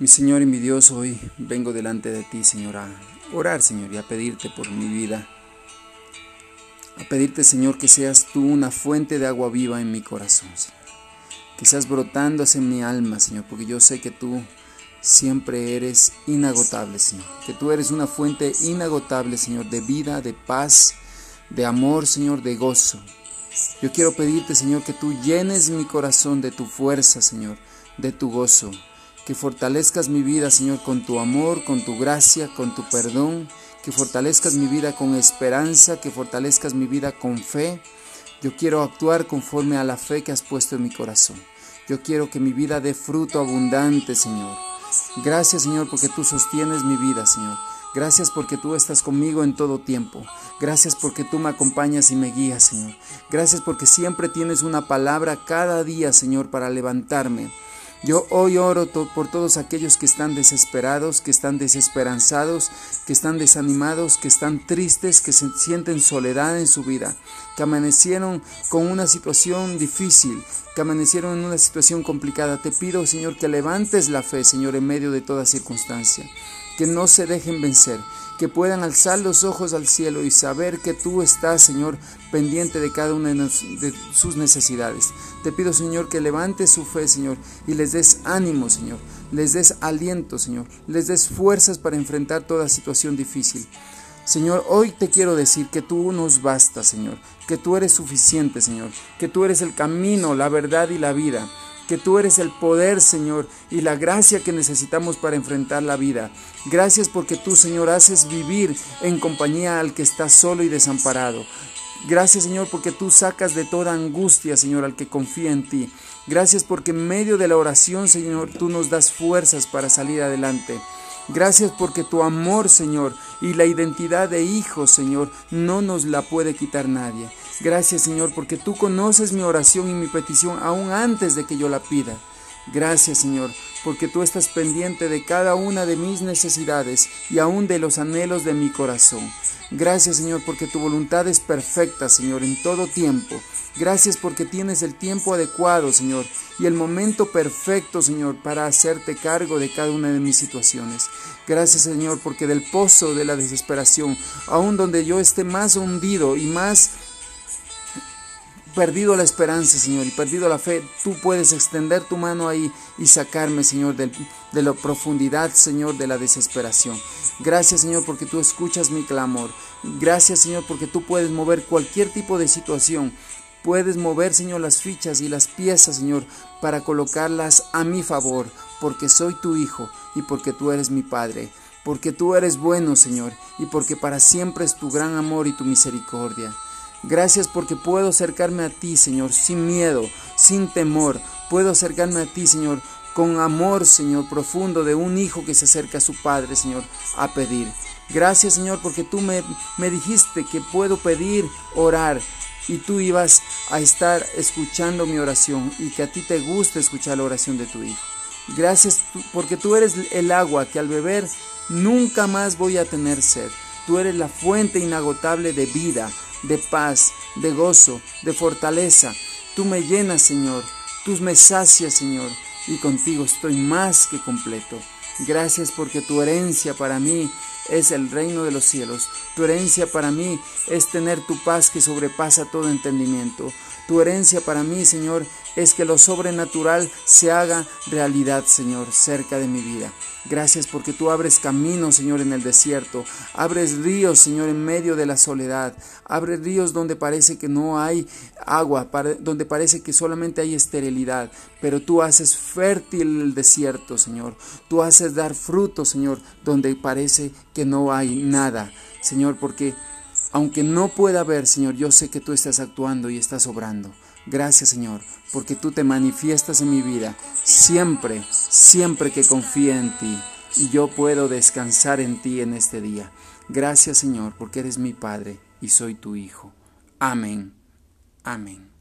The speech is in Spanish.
Mi Señor y mi Dios, hoy vengo delante de ti, Señor, a orar, Señor, y a pedirte por mi vida. A pedirte, Señor, que seas tú una fuente de agua viva en mi corazón, Señor. Que seas brotándose en mi alma, Señor, porque yo sé que tú siempre eres inagotable, Señor. Que tú eres una fuente inagotable, Señor, de vida, de paz, de amor, Señor, de gozo. Yo quiero pedirte, Señor, que tú llenes mi corazón de tu fuerza, Señor, de tu gozo que fortalezcas mi vida, Señor, con tu amor, con tu gracia, con tu perdón, que fortalezcas mi vida con esperanza, que fortalezcas mi vida con fe. Yo quiero actuar conforme a la fe que has puesto en mi corazón. Yo quiero que mi vida dé fruto abundante, Señor. Gracias, Señor, porque tú sostienes mi vida, Señor. Gracias porque tú estás conmigo en todo tiempo. Gracias porque tú me acompañas y me guías, Señor. Gracias porque siempre tienes una palabra cada día, Señor, para levantarme. Yo hoy oro por todos aquellos que están desesperados, que están desesperanzados, que están desanimados, que están tristes, que se sienten soledad en su vida, que amanecieron con una situación difícil, que amanecieron en una situación complicada. Te pido, Señor, que levantes la fe, Señor, en medio de toda circunstancia, que no se dejen vencer, que puedan alzar los ojos al cielo y saber que tú estás, Señor, pendiente de cada una de sus necesidades. Te pido, Señor, que levantes su fe, Señor, y les des ánimo, Señor, les des aliento, Señor, les des fuerzas para enfrentar toda situación difícil. Señor, hoy te quiero decir que tú nos basta, Señor, que tú eres suficiente, Señor, que tú eres el camino, la verdad y la vida que tú eres el poder, Señor, y la gracia que necesitamos para enfrentar la vida. Gracias porque tú, Señor, haces vivir en compañía al que está solo y desamparado. Gracias, Señor, porque tú sacas de toda angustia, Señor, al que confía en ti. Gracias porque en medio de la oración, Señor, tú nos das fuerzas para salir adelante. Gracias porque tu amor, Señor, y la identidad de hijo, Señor, no nos la puede quitar nadie. Gracias, Señor, porque tú conoces mi oración y mi petición aún antes de que yo la pida. Gracias, Señor, porque tú estás pendiente de cada una de mis necesidades y aún de los anhelos de mi corazón. Gracias, Señor, porque tu voluntad es perfecta, Señor, en todo tiempo. Gracias porque tienes el tiempo adecuado, Señor, y el momento perfecto, Señor, para hacerte cargo de cada una de mis situaciones. Gracias, Señor, porque del pozo de la desesperación, aún donde yo esté más hundido y más perdido la esperanza, Señor, y perdido la fe, tú puedes extender tu mano ahí y sacarme, Señor, de, la profundidad, Señor, de la desesperación. Gracias, Señor, porque tú escuchas mi clamor. Gracias, Señor, porque tú puedes mover cualquier tipo de situación. Puedes mover, Señor, las fichas y las piezas, Señor, para colocarlas a mi favor, porque soy tu Hijo y porque tú eres mi Padre porque tú eres bueno, Señor, y porque para siempre es tu gran amor y tu misericordia. Gracias porque puedo acercarme a ti, Señor, sin miedo, sin temor. Puedo acercarme a ti, Señor, con amor, Señor, profundo de un hijo que se acerca a su padre, Señor, a pedir. Gracias, Señor, porque tú me, me dijiste que puedo pedir, orar, y tú ibas a estar escuchando mi oración y que a ti te gusta escuchar la oración de tu hijo. Gracias porque tú eres el agua que al beber nunca más voy a tener sed. Tú eres la fuente inagotable de vida de paz, de gozo, de fortaleza. Tú me llenas, Señor, tú me sacias, Señor, y contigo estoy más que completo. Gracias porque tu herencia para mí es el reino de los cielos. Tu herencia para mí es tener tu paz que sobrepasa todo entendimiento. Tu herencia para mí, Señor, es que lo sobrenatural se haga realidad, Señor, cerca de mi vida. Gracias porque tú abres caminos, Señor, en el desierto. Abres ríos, Señor, en medio de la soledad. Abres ríos donde parece que no hay agua, donde parece que solamente hay esterilidad. Pero tú haces fértil el desierto, Señor. Tú haces dar fruto, Señor, donde parece que no hay nada. Señor, porque aunque no pueda ver, Señor, yo sé que tú estás actuando y estás obrando. Gracias, Señor, porque tú te manifiestas en mi vida siempre, siempre que confíe en ti y yo puedo descansar en ti en este día. Gracias, Señor, porque eres mi Padre y soy tu Hijo. Amén. Amén.